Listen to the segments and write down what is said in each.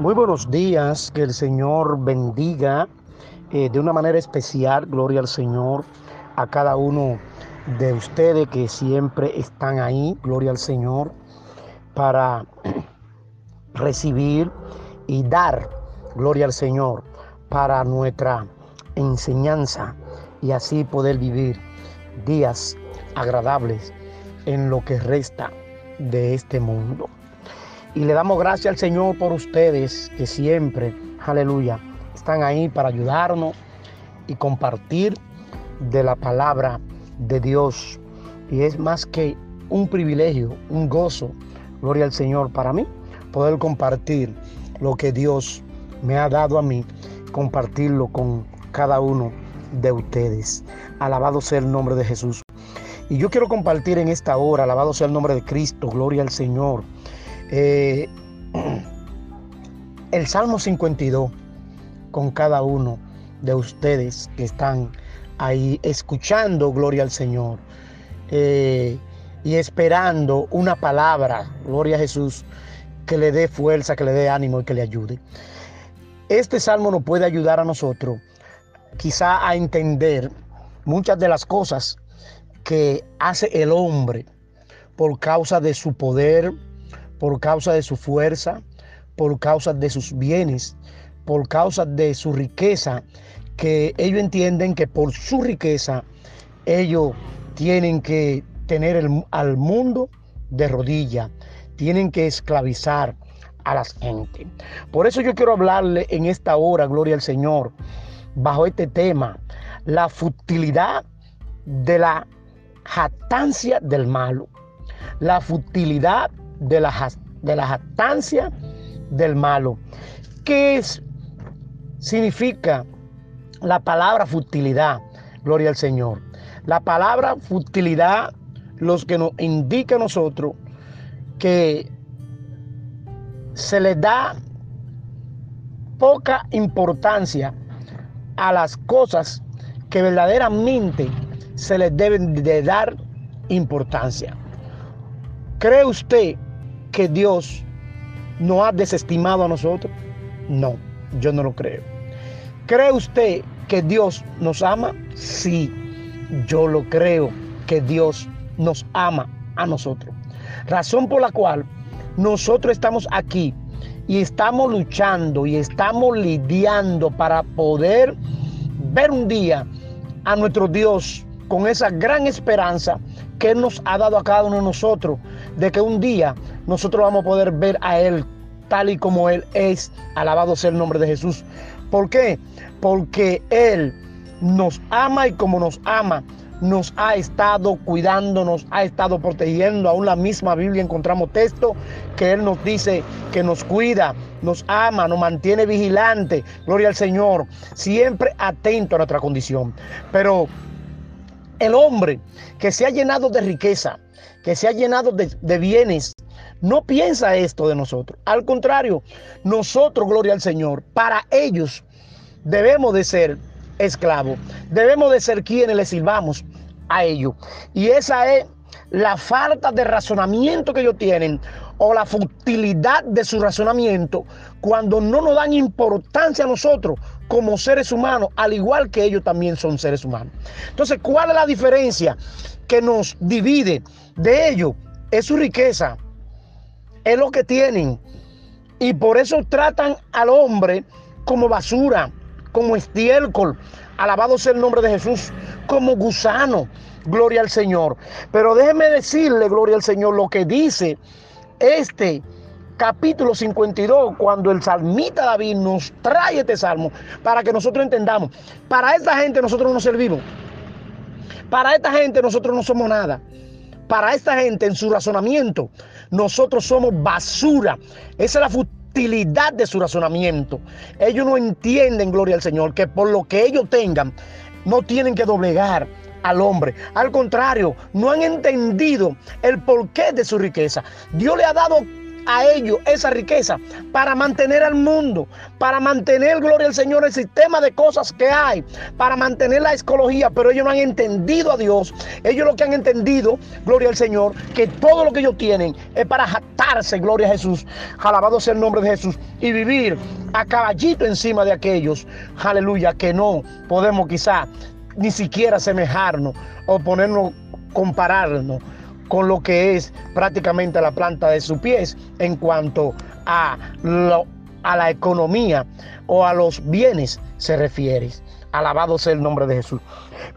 Muy buenos días, que el Señor bendiga eh, de una manera especial, gloria al Señor, a cada uno de ustedes que siempre están ahí, gloria al Señor, para recibir y dar, gloria al Señor, para nuestra enseñanza y así poder vivir días agradables en lo que resta de este mundo. Y le damos gracias al Señor por ustedes que siempre, aleluya, están ahí para ayudarnos y compartir de la palabra de Dios. Y es más que un privilegio, un gozo, gloria al Señor para mí, poder compartir lo que Dios me ha dado a mí, compartirlo con cada uno de ustedes. Alabado sea el nombre de Jesús. Y yo quiero compartir en esta hora, alabado sea el nombre de Cristo, gloria al Señor eh, el Salmo 52 con cada uno de ustedes que están ahí escuchando Gloria al Señor eh, y esperando una palabra, Gloria a Jesús, que le dé fuerza, que le dé ánimo y que le ayude. Este salmo nos puede ayudar a nosotros quizá a entender muchas de las cosas que hace el hombre por causa de su poder, por causa de su fuerza, por causa de sus bienes, por causa de su riqueza, que ellos entienden que por su riqueza ellos tienen que tener al mundo de rodilla, tienen que esclavizar a la gente. Por eso yo quiero hablarle en esta hora, gloria al Señor, bajo este tema, la futilidad de la jactancia del malo, la futilidad de la, de jactancia del malo. ¿Qué significa la palabra futilidad? Gloria al Señor. La palabra futilidad, los que nos indica a nosotros que se le da poca importancia a las cosas que verdaderamente se les deben de dar importancia. ¿Cree usted que Dios no ha desestimado a nosotros? No, yo no lo creo. ¿Cree usted que Dios nos ama? Sí, yo lo creo que Dios nos ama a nosotros. Razón por la cual nosotros estamos aquí y estamos luchando y estamos lidiando para poder ver un día a nuestro Dios con esa gran esperanza que Él nos ha dado a cada uno de nosotros, de que un día nosotros vamos a poder ver a Él tal y como Él es. Alabado sea el nombre de Jesús. ¿Por qué? Porque Él nos ama y como nos ama, nos ha estado cuidando, nos ha estado protegiendo. Aún la misma Biblia encontramos texto que Él nos dice que nos cuida, nos ama, nos mantiene vigilante. Gloria al Señor. Siempre atento a nuestra condición. Pero el hombre que se ha llenado de riqueza, que se ha llenado de, bienes, no piensa esto de nosotros. Al contrario, nosotros, gloria al Señor, para ellos debemos de ser esclavos, debemos de ser quienes le sirvamos a ellos. Y esa es la falta de razonamiento que ellos tienen o la futilidad de su razonamiento cuando no nos dan importancia a nosotros como seres humanos, al igual que ellos también son seres humanos. Entonces, ¿cuál es la diferencia que nos divide de ellos? Es su riqueza, es lo que tienen. Y por eso tratan al hombre como basura, como estiércol. Alabado sea el nombre de Jesús, como gusano. Gloria al Señor. Pero déjeme decirle, gloria al Señor, lo que dice este capítulo 52, cuando el salmita David nos trae este salmo para que nosotros entendamos, para esta gente nosotros no servimos, para esta gente nosotros no somos nada. Para esta gente en su razonamiento, nosotros somos basura. Esa es la futilidad de su razonamiento. Ellos no entienden, gloria al Señor, que por lo que ellos tengan, no tienen que doblegar al hombre. Al contrario, no han entendido el porqué de su riqueza. Dios le ha dado a ellos esa riqueza para mantener al mundo, para mantener, gloria al Señor, el sistema de cosas que hay, para mantener la ecología, pero ellos no han entendido a Dios. Ellos lo que han entendido, gloria al Señor, que todo lo que ellos tienen es para jactarse, gloria a Jesús, alabado sea el nombre de Jesús, y vivir a caballito encima de aquellos, aleluya, que no podemos quizá ni siquiera asemejarnos o ponernos, compararnos con lo que es prácticamente la planta de sus pies en cuanto a, a la economía o a los bienes se refiere. Alabado sea el nombre de Jesús.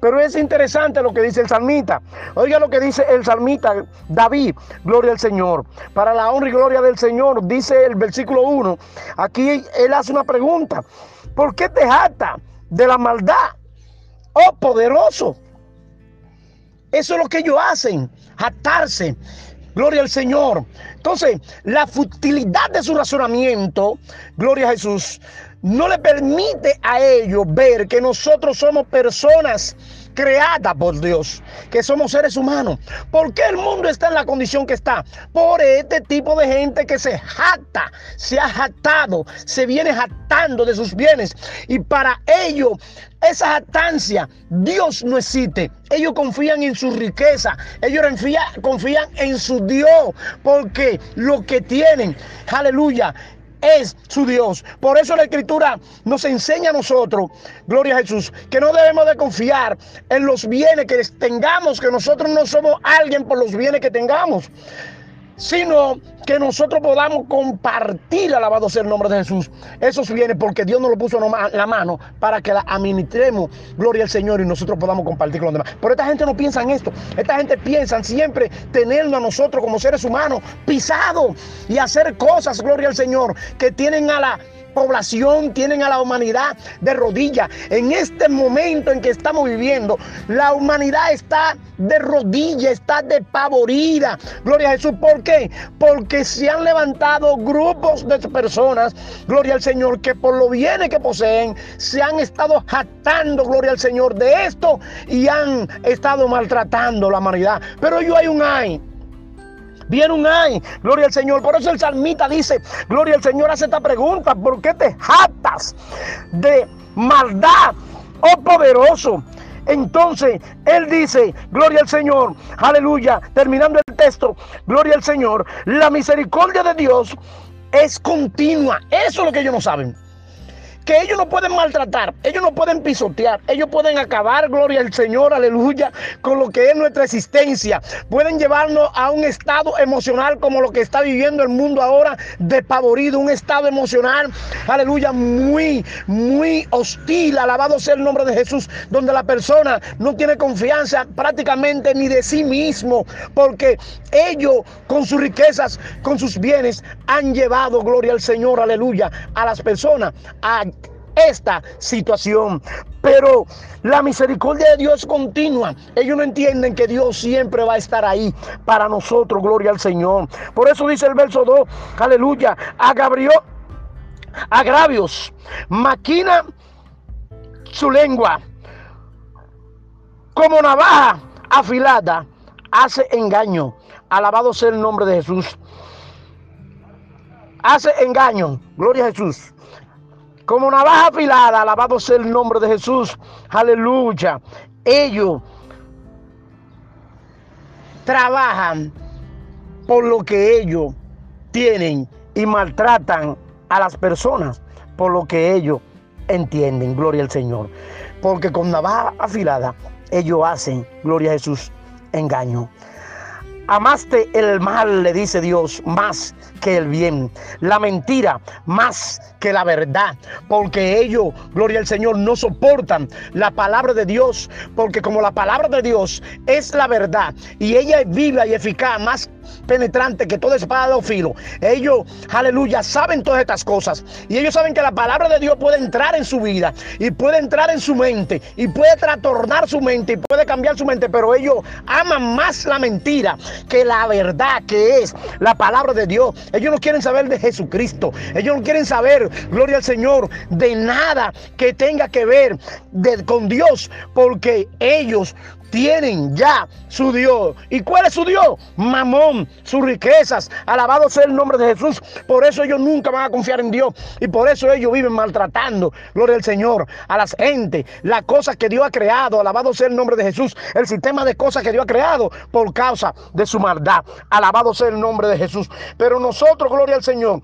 Pero es interesante lo que dice el salmita. Oiga lo que dice el salmita David, gloria al Señor. Para la honra y gloria del Señor, dice el versículo 1. Aquí él hace una pregunta. ¿Por qué te jata de la maldad? Oh poderoso. Eso es lo que ellos hacen, atarse. Gloria al Señor. Entonces, la futilidad de su razonamiento, gloria a Jesús, no le permite a ellos ver que nosotros somos personas creadas por Dios, que somos seres humanos. ¿Por qué el mundo está en la condición que está? Por este tipo de gente que se jacta, se ha jactado, se viene jactando de sus bienes. Y para ellos esa jactancia, Dios no existe. Ellos confían en su riqueza. Ellos confían en su Dios. Porque lo que tienen, aleluya, es su Dios. Por eso la escritura nos enseña a nosotros, gloria a Jesús, que no debemos de confiar en los bienes que tengamos, que nosotros no somos alguien por los bienes que tengamos sino que nosotros podamos compartir, alabado sea el nombre de Jesús, esos bienes, porque Dios nos lo puso en la mano para que la administremos, gloria al Señor, y nosotros podamos compartir con los demás. Pero esta gente no piensa en esto, esta gente piensa siempre tenernos a nosotros como seres humanos pisados y hacer cosas, gloria al Señor, que tienen a la población, tienen a la humanidad de rodillas. En este momento en que estamos viviendo, la humanidad está de rodillas, está despavorida. Gloria a Jesús. ¿Por qué? Porque se han levantado grupos de personas, gloria al Señor, que por lo bienes que poseen, se han estado jactando, gloria al Señor, de esto y han estado maltratando la humanidad. Pero yo hay un ay Viene un ay, gloria al Señor. Por eso el salmita dice, gloria al Señor, hace esta pregunta, ¿por qué te jactas de maldad, oh poderoso? Entonces él dice, gloria al Señor, aleluya, terminando el texto, gloria al Señor, la misericordia de Dios es continua. Eso es lo que ellos no saben que ellos no pueden maltratar, ellos no pueden pisotear, ellos pueden acabar, gloria al Señor, aleluya, con lo que es nuestra existencia. Pueden llevarnos a un estado emocional como lo que está viviendo el mundo ahora, despavorido, un estado emocional, aleluya, muy, muy hostil, alabado sea el nombre de Jesús, donde la persona no tiene confianza prácticamente ni de sí mismo, porque ellos con sus riquezas, con sus bienes, han llevado, gloria al Señor, aleluya, a las personas a esta situación. Pero la misericordia de Dios continua. Ellos no entienden que Dios siempre va a estar ahí para nosotros. Gloria al Señor. Por eso dice el verso 2. Aleluya. A Gabriel. Agravios. Maquina su lengua. Como navaja afilada. Hace engaño. Alabado sea el nombre de Jesús. Hace engaño. Gloria a Jesús como navaja afilada, alabado sea el nombre de Jesús, aleluya. Ellos trabajan por lo que ellos tienen y maltratan a las personas por lo que ellos entienden, gloria al Señor. Porque con navaja afilada ellos hacen, gloria a Jesús, engaño. Amaste el mal, le dice Dios, más que el bien. La mentira más que la verdad. Porque ellos, gloria al Señor, no soportan la palabra de Dios. Porque como la palabra de Dios es la verdad y ella es viva y eficaz, más penetrante que toda espada de filo. Ellos, aleluya, saben todas estas cosas. Y ellos saben que la palabra de Dios puede entrar en su vida y puede entrar en su mente y puede trastornar su mente y puede cambiar su mente. Pero ellos aman más la mentira que la verdad que es la palabra de Dios. Ellos no quieren saber de Jesucristo. Ellos no quieren saber, gloria al Señor, de nada que tenga que ver con Dios. Porque ellos tienen ya su Dios. ¿Y cuál es su Dios? Mamón, sus riquezas. Alabado sea el nombre de Jesús. Por eso ellos nunca van a confiar en Dios. Y por eso ellos viven maltratando, gloria al Señor, a las gente, las cosas que Dios ha creado. Alabado sea el nombre de Jesús. El sistema de cosas que Dios ha creado por causa de su maldad. Alabado sea el nombre de Jesús. Pero nosotros, gloria al Señor,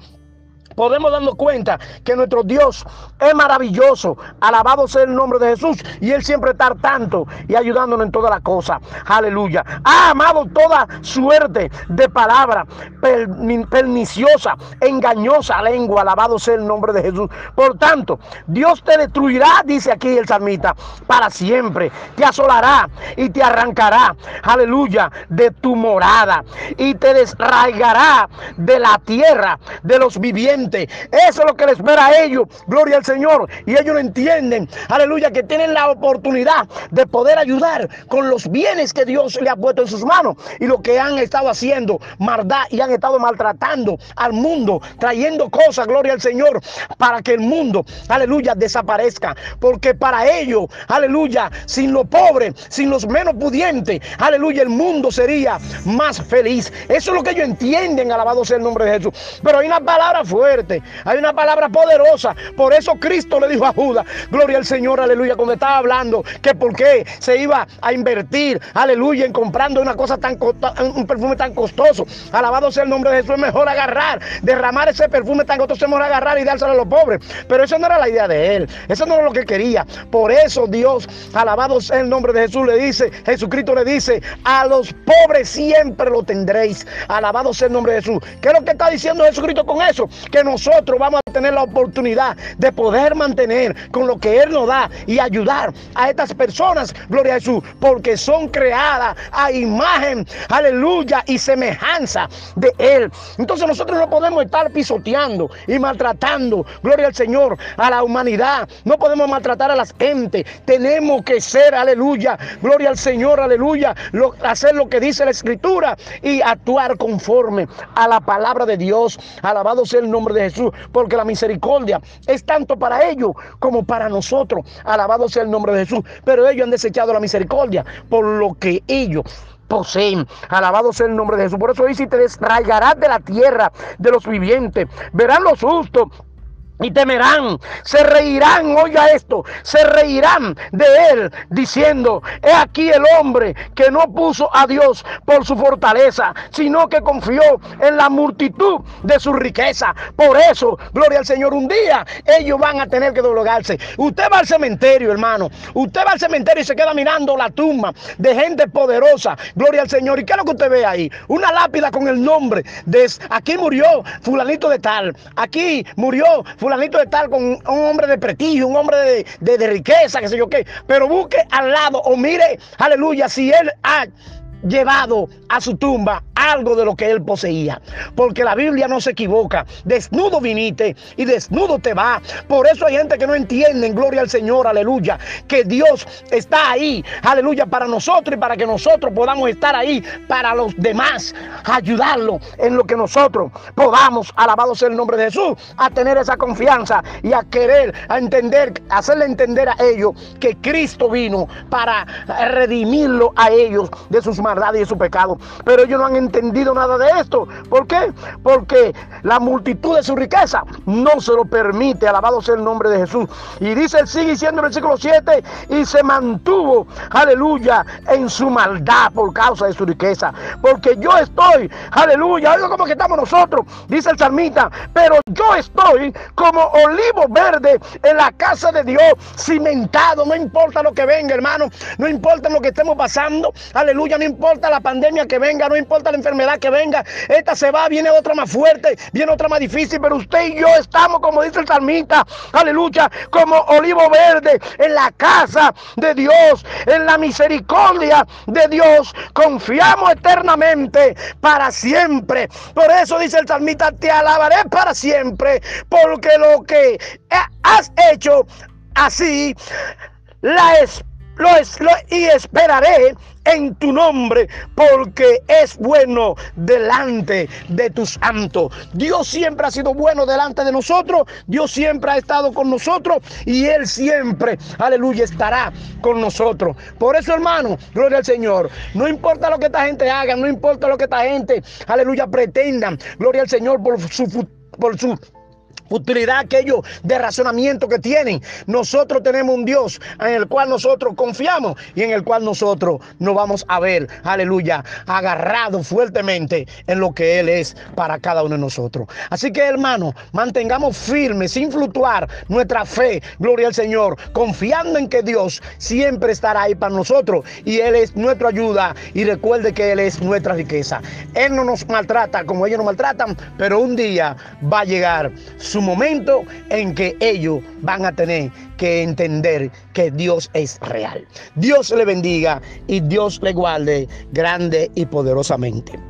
podemos darnos cuenta que nuestro Dios es maravilloso. Alabado sea el nombre de Jesús. Y Él siempre está tanto y ayudándonos en todas las cosas. Aleluya. Ha amado toda suerte de palabra perniciosa, engañosa lengua. Alabado sea el nombre de Jesús. Por tanto, Dios te destruirá, dice aquí el salmista, para siempre. Te asolará y te arrancará. Aleluya. De tu morada. Y te desraigará de la tierra de los vivientes eso es lo que les espera a ellos. Gloria al Señor. Y ellos lo entienden. Aleluya. Que tienen la oportunidad de poder ayudar con los bienes que Dios le ha puesto en sus manos. Y lo que han estado haciendo, maldad, y han estado maltratando al mundo, trayendo cosas, gloria al Señor, para que el mundo, aleluya, desaparezca. Porque para ellos, aleluya, sin los pobres, sin los menos pudientes, aleluya, el mundo sería más feliz. Eso es lo que ellos entienden, alabado sea el nombre de Jesús. Pero hay una palabra fuerte hay una palabra poderosa. Por eso Cristo le dijo a Judas, gloria al Señor, aleluya, cuando estaba hablando que por qué se iba a invertir, aleluya, en comprando una cosa tan un perfume tan costoso. Alabado sea el nombre de Jesús, es mejor agarrar, derramar ese perfume tan costoso, es mejor agarrar y dárselo a los pobres. Pero eso no era la idea de él, eso no era lo que quería. Por eso Dios, alabado sea el nombre de Jesús, le dice, Jesucristo le dice, a los pobres siempre lo tendréis. Alabado sea el nombre de Jesús. ¿Qué es lo que está diciendo Jesucristo con eso? Nosotros vamos a tener la oportunidad de poder mantener con lo que Él nos da y ayudar a estas personas, gloria a Jesús, porque son creadas a imagen, aleluya, y semejanza de Él. Entonces nosotros no podemos estar pisoteando y maltratando, gloria al Señor, a la humanidad. No podemos maltratar a las gente. Tenemos que ser, aleluya, gloria al Señor, aleluya, hacer lo que dice la Escritura y actuar conforme a la palabra de Dios. Alabado sea el nombre de Jesús, porque la misericordia es tanto para ellos como para nosotros. Alabado sea el nombre de Jesús. Pero ellos han desechado la misericordia por lo que ellos poseen. Alabado sea el nombre de Jesús. Por eso dice, te desraigarás de la tierra de los vivientes. Verán los justos y temerán, se reirán, oiga esto, se reirán de él diciendo, he aquí el hombre que no puso a Dios por su fortaleza, sino que confió en la multitud de su riqueza. Por eso, gloria al Señor, un día ellos van a tener que doblegarse. Usted va al cementerio, hermano, usted va al cementerio y se queda mirando la tumba de gente poderosa, gloria al Señor. ¿Y qué es lo que usted ve ahí? Una lápida con el nombre de, aquí murió fulanito de tal, aquí murió fulanito fulanito de tal con un hombre de prestigio, un hombre de, de, riqueza, qué sé yo qué. Pero busque al lado o mire, aleluya, si él ha llevado a su tumba algo de lo que él poseía. Porque la Biblia no se equivoca. Desnudo viniste y desnudo te va. Por eso hay gente que no entiende, gloria al Señor, aleluya, que Dios está ahí, aleluya, para nosotros y para que nosotros podamos estar ahí para los demás, ayudarlo en lo que nosotros podamos, alabado sea el nombre de Jesús, a tener esa confianza y a querer, a entender, hacerle entender a ellos que Cristo vino para redimirlo a ellos de sus maldades y de su pecado. Pero ellos no han entendido nada de esto. ¿Por qué? Porque la multitud de su riqueza no se lo permite. Alabado sea el nombre de Jesús. Y dice, sigue diciendo en el versículo 7, y se mantuvo, aleluya, en su maldad por causa de su riqueza. Porque yo estoy, aleluya, oiga como que estamos nosotros, dice el salmita, pero yo estoy como olivo verde en la casa de Dios, cimentado, no importa lo que venga, hermano, no importa lo que estemos pasando, aleluya, no importa la pandemia que venga, no importa la enfermedad que venga, esta se va, viene otra más fuerte, viene otra más difícil, pero usted y yo estamos, como dice el salmista, aleluya, como olivo verde en la casa de Dios, en la misericordia de Dios, confiamos eternamente para siempre. Por eso dice el salmista, te alabaré para siempre, porque lo que has hecho así, la y esperaré en tu nombre, porque es bueno delante de tus santos. Dios siempre ha sido bueno delante de nosotros, Dios siempre ha estado con nosotros y Él siempre, aleluya, estará con nosotros. Por eso, hermano, gloria al Señor. No importa lo que esta gente haga, no importa lo que esta gente, aleluya, pretendan, gloria al Señor por su, por su utilidad aquello de razonamiento que tienen. Nosotros tenemos un Dios en el cual nosotros confiamos y en el cual nosotros nos vamos a ver, aleluya, agarrado fuertemente en lo que Él es para cada uno de nosotros. Así que hermano, mantengamos firmes, sin fluctuar nuestra fe, gloria al Señor, confiando en que Dios siempre estará ahí para nosotros y Él es nuestra ayuda y recuerde que Él es nuestra riqueza. Él no nos maltrata como ellos nos maltratan, pero un día va a llegar su momento en que ellos van a tener que entender que Dios es real. Dios le bendiga y Dios le guarde grande y poderosamente.